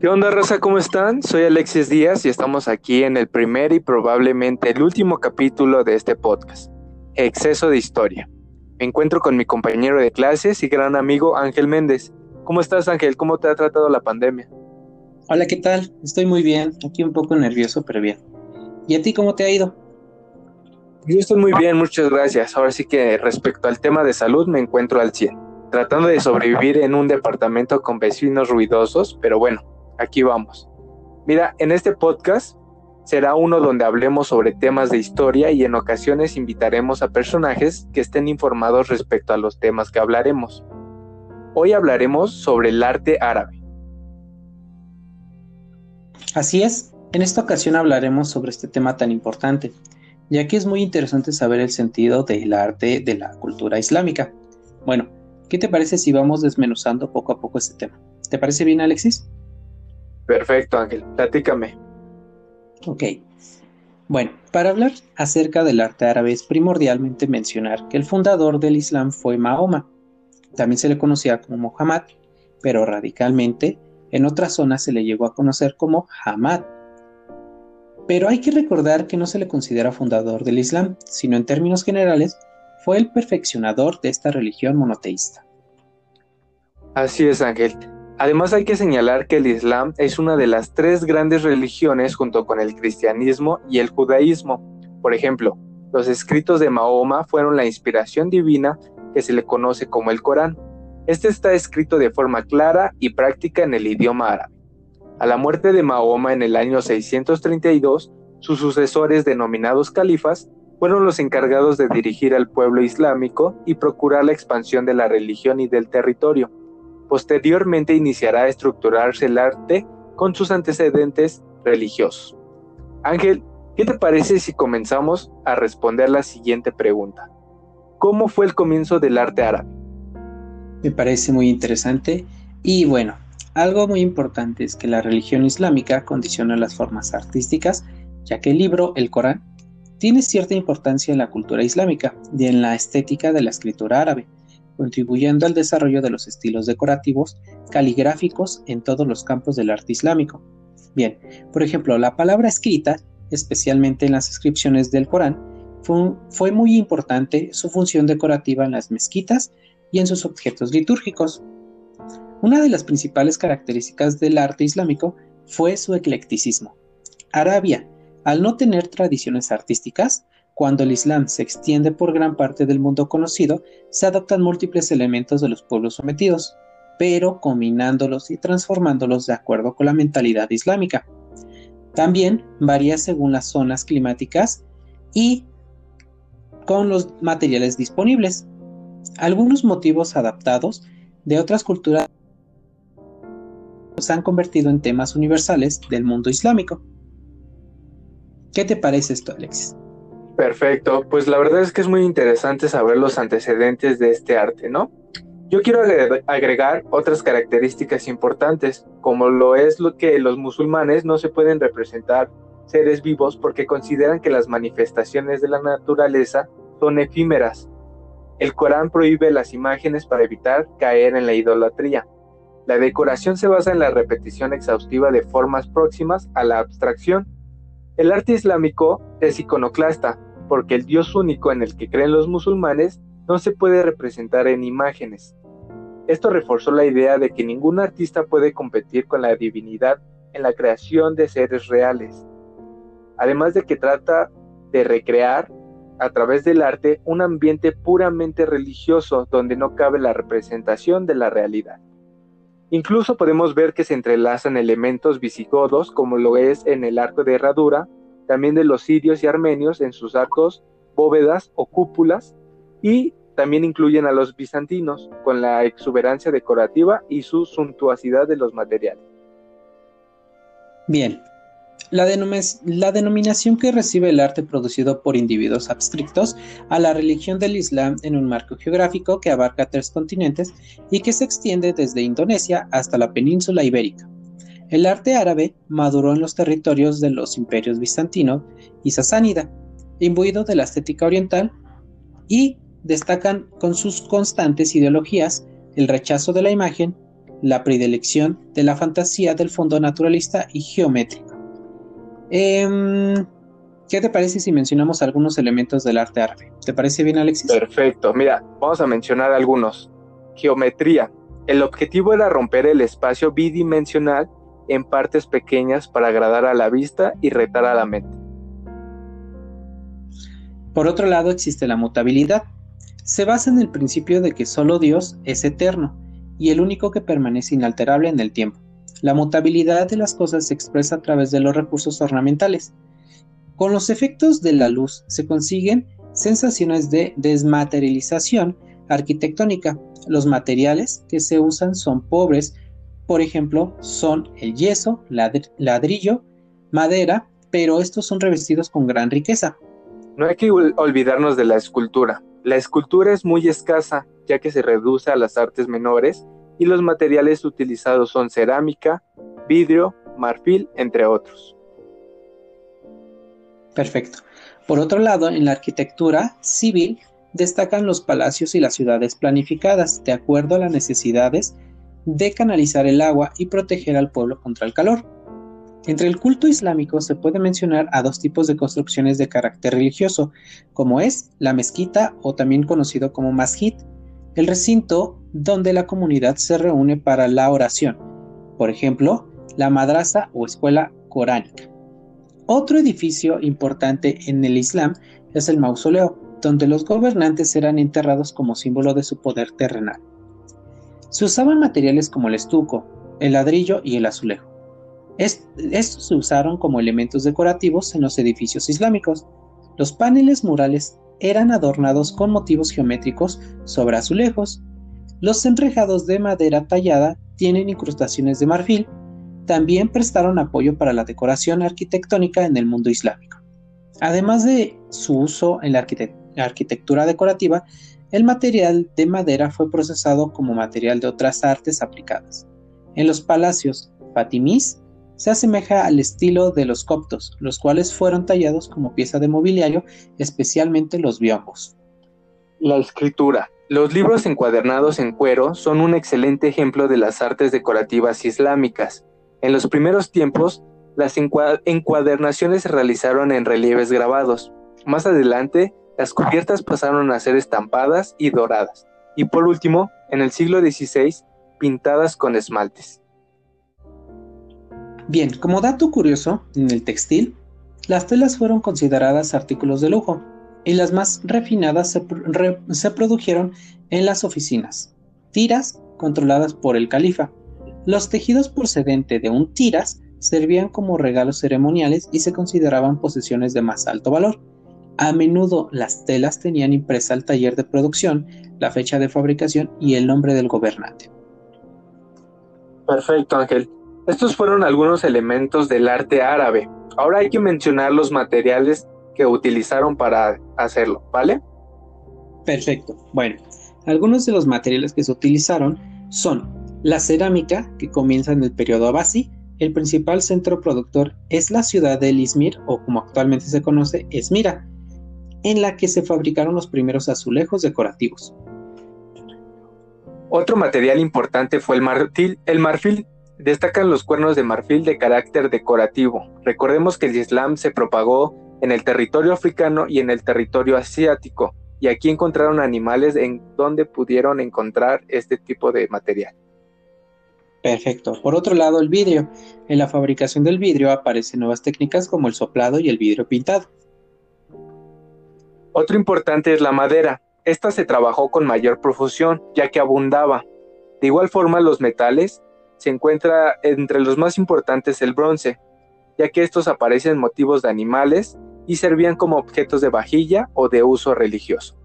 ¿Qué onda, raza? ¿Cómo están? Soy Alexis Díaz y estamos aquí en el primer y probablemente el último capítulo de este podcast, Exceso de Historia. Me encuentro con mi compañero de clases y gran amigo Ángel Méndez. ¿Cómo estás, Ángel? ¿Cómo te ha tratado la pandemia? Hola, ¿qué tal? Estoy muy bien, aquí un poco nervioso, pero bien. ¿Y a ti cómo te ha ido? Yo estoy muy bien, muchas gracias. Ahora sí que respecto al tema de salud me encuentro al 100, tratando de sobrevivir en un departamento con vecinos ruidosos, pero bueno, aquí vamos. Mira, en este podcast será uno donde hablemos sobre temas de historia y en ocasiones invitaremos a personajes que estén informados respecto a los temas que hablaremos. Hoy hablaremos sobre el arte árabe. Así es, en esta ocasión hablaremos sobre este tema tan importante, ya que es muy interesante saber el sentido del arte de la cultura islámica. Bueno, ¿qué te parece si vamos desmenuzando poco a poco este tema? ¿Te parece bien, Alexis? Perfecto, Ángel, platícame. Ok. Bueno, para hablar acerca del arte árabe es primordialmente mencionar que el fundador del Islam fue Mahoma. También se le conocía como Muhammad, pero radicalmente en otras zonas se le llegó a conocer como Hamad. Pero hay que recordar que no se le considera fundador del Islam, sino en términos generales fue el perfeccionador de esta religión monoteísta. Así es, Ángel. Además hay que señalar que el Islam es una de las tres grandes religiones junto con el cristianismo y el judaísmo. Por ejemplo, los escritos de Mahoma fueron la inspiración divina que se le conoce como el Corán. Este está escrito de forma clara y práctica en el idioma árabe. A la muerte de Mahoma en el año 632, sus sucesores denominados califas fueron los encargados de dirigir al pueblo islámico y procurar la expansión de la religión y del territorio. Posteriormente iniciará a estructurarse el arte con sus antecedentes religiosos. Ángel, ¿qué te parece si comenzamos a responder la siguiente pregunta? ¿Cómo fue el comienzo del arte árabe? Me parece muy interesante y bueno, algo muy importante es que la religión islámica condiciona las formas artísticas, ya que el libro, el Corán, tiene cierta importancia en la cultura islámica y en la estética de la escritura árabe contribuyendo al desarrollo de los estilos decorativos caligráficos en todos los campos del arte islámico. Bien, por ejemplo, la palabra escrita, especialmente en las inscripciones del Corán, fue, fue muy importante su función decorativa en las mezquitas y en sus objetos litúrgicos. Una de las principales características del arte islámico fue su eclecticismo. Arabia, al no tener tradiciones artísticas, cuando el Islam se extiende por gran parte del mundo conocido, se adoptan múltiples elementos de los pueblos sometidos, pero combinándolos y transformándolos de acuerdo con la mentalidad islámica. También varía según las zonas climáticas y con los materiales disponibles. Algunos motivos adaptados de otras culturas se han convertido en temas universales del mundo islámico. ¿Qué te parece esto, Alexis? Perfecto, pues la verdad es que es muy interesante saber los antecedentes de este arte, ¿no? Yo quiero agregar otras características importantes, como lo es lo que los musulmanes no se pueden representar seres vivos porque consideran que las manifestaciones de la naturaleza son efímeras. El Corán prohíbe las imágenes para evitar caer en la idolatría. La decoración se basa en la repetición exhaustiva de formas próximas a la abstracción. El arte islámico es iconoclasta, porque el Dios único en el que creen los musulmanes no se puede representar en imágenes. Esto reforzó la idea de que ningún artista puede competir con la divinidad en la creación de seres reales. Además de que trata de recrear a través del arte un ambiente puramente religioso donde no cabe la representación de la realidad. Incluso podemos ver que se entrelazan elementos visigodos como lo es en el arco de herradura también de los sirios y armenios en sus arcos, bóvedas o cúpulas, y también incluyen a los bizantinos, con la exuberancia decorativa y su suntuosidad de los materiales. Bien, la, la, denominación que recibe el arte producido por individuos abstrictos a la religión del Islam en un marco geográfico que abarca tres continentes y que se extiende desde Indonesia hasta la península ibérica. El arte árabe maduró en los territorios de los imperios bizantino y sasánida, imbuido de la estética oriental, y destacan con sus constantes ideologías el rechazo de la imagen, la predilección de la fantasía del fondo naturalista y geométrico. Em, ¿Qué te parece si mencionamos algunos elementos del arte árabe? ¿Te parece bien, Alexis? Perfecto. Mira, vamos a mencionar algunos. Geometría. El objetivo era romper el espacio bidimensional en partes pequeñas para agradar a la vista y retar a la mente. Por otro lado existe la mutabilidad. Se basa en el principio de que solo Dios es eterno y el único que permanece inalterable en el tiempo. La mutabilidad de las cosas se expresa a través de los recursos ornamentales. Con los efectos de la luz se consiguen sensaciones de desmaterialización arquitectónica. Los materiales que se usan son pobres, por ejemplo, son el yeso, ladrillo, madera, pero estos son revestidos con gran riqueza. No hay que olvidarnos de la escultura. La escultura es muy escasa, ya que se reduce a las artes menores y los materiales utilizados son cerámica, vidrio, marfil, entre otros. Perfecto. Por otro lado, en la arquitectura civil destacan los palacios y las ciudades planificadas de acuerdo a las necesidades de canalizar el agua y proteger al pueblo contra el calor. Entre el culto islámico se puede mencionar a dos tipos de construcciones de carácter religioso, como es la mezquita o también conocido como masjid, el recinto donde la comunidad se reúne para la oración, por ejemplo, la madrasa o escuela coránica. Otro edificio importante en el Islam es el mausoleo, donde los gobernantes eran enterrados como símbolo de su poder terrenal. Se usaban materiales como el estuco, el ladrillo y el azulejo estos se usaron como elementos decorativos en los edificios islámicos. Los paneles murales eran adornados con motivos geométricos sobre azulejos. Los enrejados de madera tallada tienen incrustaciones de marfil. También prestaron apoyo para la decoración arquitectónica en el mundo islámico. Además de su uso en la arquitectura decorativa, el material de madera fue procesado como material de otras artes aplicadas. En los palacios fatimís se asemeja al estilo de los coptos, los cuales fueron tallados como pieza de mobiliario, especialmente los biombos. La escritura. Los libros encuadernados en cuero son un excelente ejemplo de las artes decorativas islámicas. En los primeros tiempos, las encuadernaciones se realizaron en relieves grabados. Más adelante, las cubiertas pasaron a ser estampadas y doradas. Y por último, en el siglo XVI, pintadas con esmaltes. Bien, como dato curioso, en el textil, las telas fueron consideradas artículos de lujo y las más refinadas se, produjeron en las oficinas, tiras controladas por el califa. Los tejidos procedentes de un tiras servían como regalos ceremoniales y se consideraban posesiones de más alto valor. A menudo las telas tenían impresa el taller de producción, la fecha de fabricación y el nombre del gobernante. Perfecto, Ángel. Estos fueron algunos elementos del arte árabe. Ahora hay que mencionar los materiales que utilizaron para hacerlo, ¿vale? Perfecto. Bueno, algunos de los materiales que se utilizaron son la cerámica, que comienza en el periodo Abasi. El principal centro productor es la ciudad de Izmir, o como actualmente se conoce, Esmira, en la que se fabricaron los primeros azulejos decorativos. Otro material importante fue el marfil. El marfil Destacan los cuernos de marfil de carácter decorativo. Recordemos que el Islam se propagó en el territorio africano y en el territorio asiático, y aquí encontraron animales en donde pudieron encontrar este tipo de material. Perfecto. Por otro lado, el vidrio. En la fabricación del vidrio aparecen nuevas técnicas como el soplado y el vidrio pintado. Otro importante es la madera. Esta se trabajó con mayor profusión, ya que abundaba. De igual forma, los metales se encuentra entre los más importantes el bronce, ya que estos aparecen motivos de animales y servían como objetos de vajilla o de uso religioso.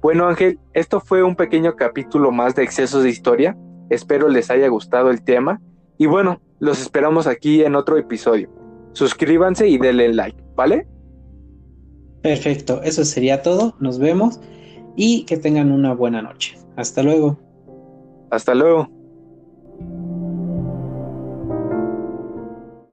Bueno Ángel, esto fue un pequeño capítulo más de excesos de historia, espero les haya gustado el tema y bueno, los esperamos aquí en otro episodio. Suscríbanse y denle like, ¿vale? Perfecto, eso sería todo, nos vemos y que tengan una buena noche. Hasta luego. Hasta luego.